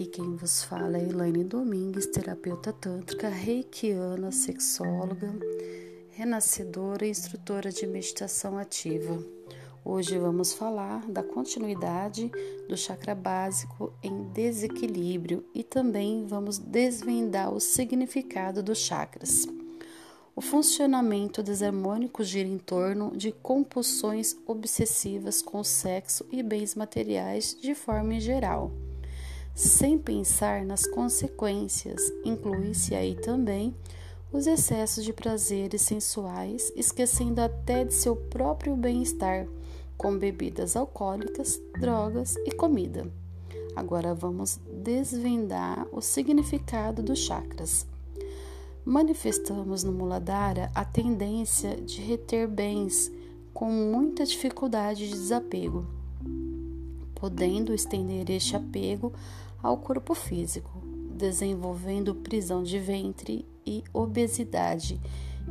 Aqui quem vos fala é Elaine Domingues, terapeuta tântrica, reikiana, sexóloga, renascedora e instrutora de meditação ativa. Hoje vamos falar da continuidade do chakra básico em desequilíbrio e também vamos desvendar o significado dos chakras. O funcionamento desarmônico gira em torno de compulsões obsessivas com sexo e bens materiais de forma geral sem pensar nas consequências. Inclui-se aí também os excessos de prazeres sensuais, esquecendo até de seu próprio bem-estar, com bebidas alcoólicas, drogas e comida. Agora vamos desvendar o significado dos chakras. Manifestamos no Muladhara a tendência de reter bens com muita dificuldade de desapego, podendo estender este apego ao corpo físico, desenvolvendo prisão de ventre e obesidade,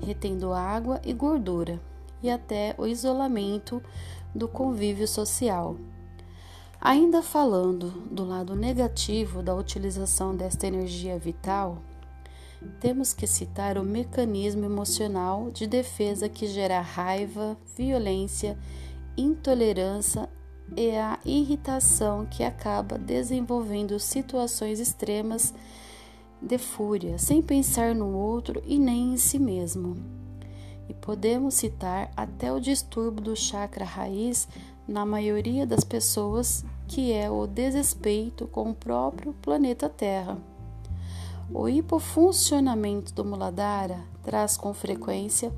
retendo água e gordura, e até o isolamento do convívio social. Ainda falando do lado negativo da utilização desta energia vital, temos que citar o mecanismo emocional de defesa que gera raiva, violência, intolerância e a irritação que acaba desenvolvendo situações extremas de fúria, sem pensar no outro e nem em si mesmo. E podemos citar até o distúrbio do chakra raiz na maioria das pessoas, que é o desrespeito com o próprio planeta Terra. O hipofuncionamento do Muladhara traz com frequência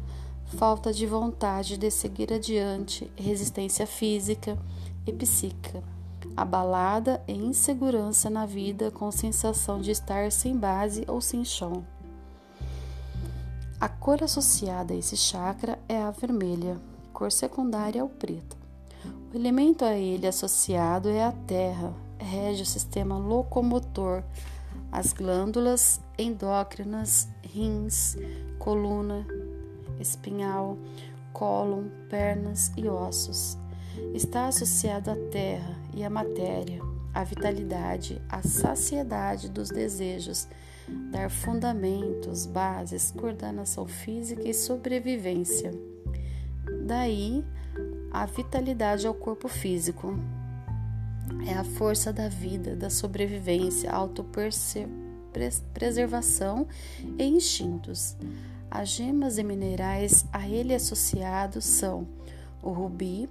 falta de vontade de seguir adiante, resistência física, e psíquica, abalada e insegurança na vida com sensação de estar sem base ou sem chão. A cor associada a esse chakra é a vermelha, cor secundária é o preto. O elemento a ele associado é a terra, rege o sistema locomotor, as glândulas endócrinas, rins, coluna, espinhal, cólon, pernas e ossos está associado à terra e à matéria, à vitalidade, à saciedade dos desejos, dar fundamentos, bases, coordenação física e sobrevivência. Daí a vitalidade ao corpo físico. É a força da vida, da sobrevivência, autopreservação e instintos. As gemas e minerais a ele associados são o rubi,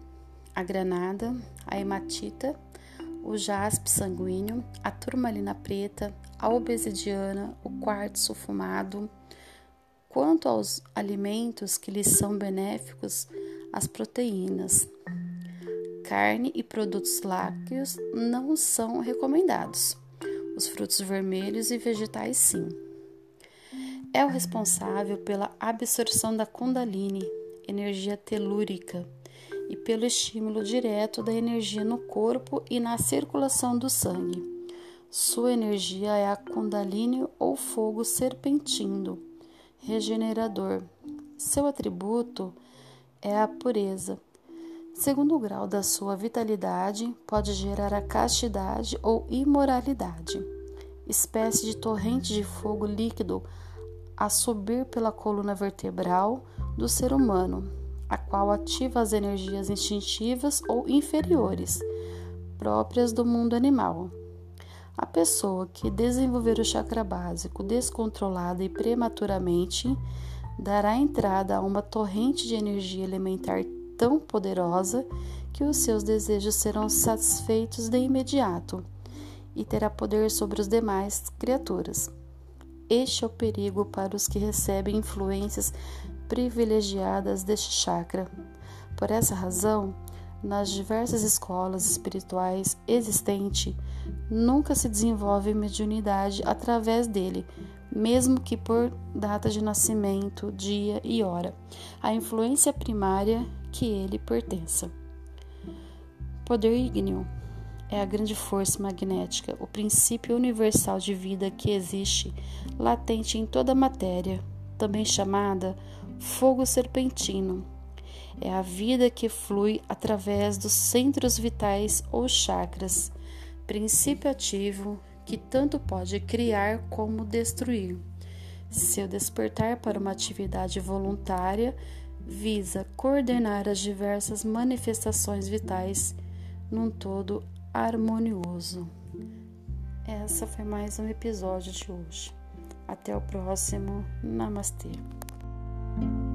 a granada, a hematita, o jaspe sanguíneo, a turmalina preta, a obesidiana, o quartzo fumado. Quanto aos alimentos que lhes são benéficos, as proteínas, carne e produtos lácteos não são recomendados. Os frutos vermelhos e vegetais, sim. É o responsável pela absorção da Kundalini, energia telúrica e pelo estímulo direto da energia no corpo e na circulação do sangue. Sua energia é a Kundalini ou fogo serpentino, regenerador. Seu atributo é a pureza. Segundo o grau da sua vitalidade, pode gerar a castidade ou imoralidade, espécie de torrente de fogo líquido a subir pela coluna vertebral do ser humano, a qual ativa as energias instintivas ou inferiores, próprias do mundo animal. A pessoa que desenvolver o chakra básico descontrolada e prematuramente dará entrada a uma torrente de energia elementar tão poderosa que os seus desejos serão satisfeitos de imediato e terá poder sobre as demais criaturas. Este é o perigo para os que recebem influências privilegiadas deste chakra. Por essa razão, nas diversas escolas espirituais existentes, nunca se desenvolve mediunidade através dele, mesmo que por data de nascimento, dia e hora, a influência primária que ele pertença. Poder ígneo é a grande força magnética, o princípio universal de vida que existe latente em toda a matéria, também chamada fogo serpentino. É a vida que flui através dos centros vitais ou chakras, princípio ativo que tanto pode criar como destruir. Seu despertar para uma atividade voluntária visa coordenar as diversas manifestações vitais num todo harmonioso. Essa foi mais um episódio de hoje. Até o próximo. Namastê. thank you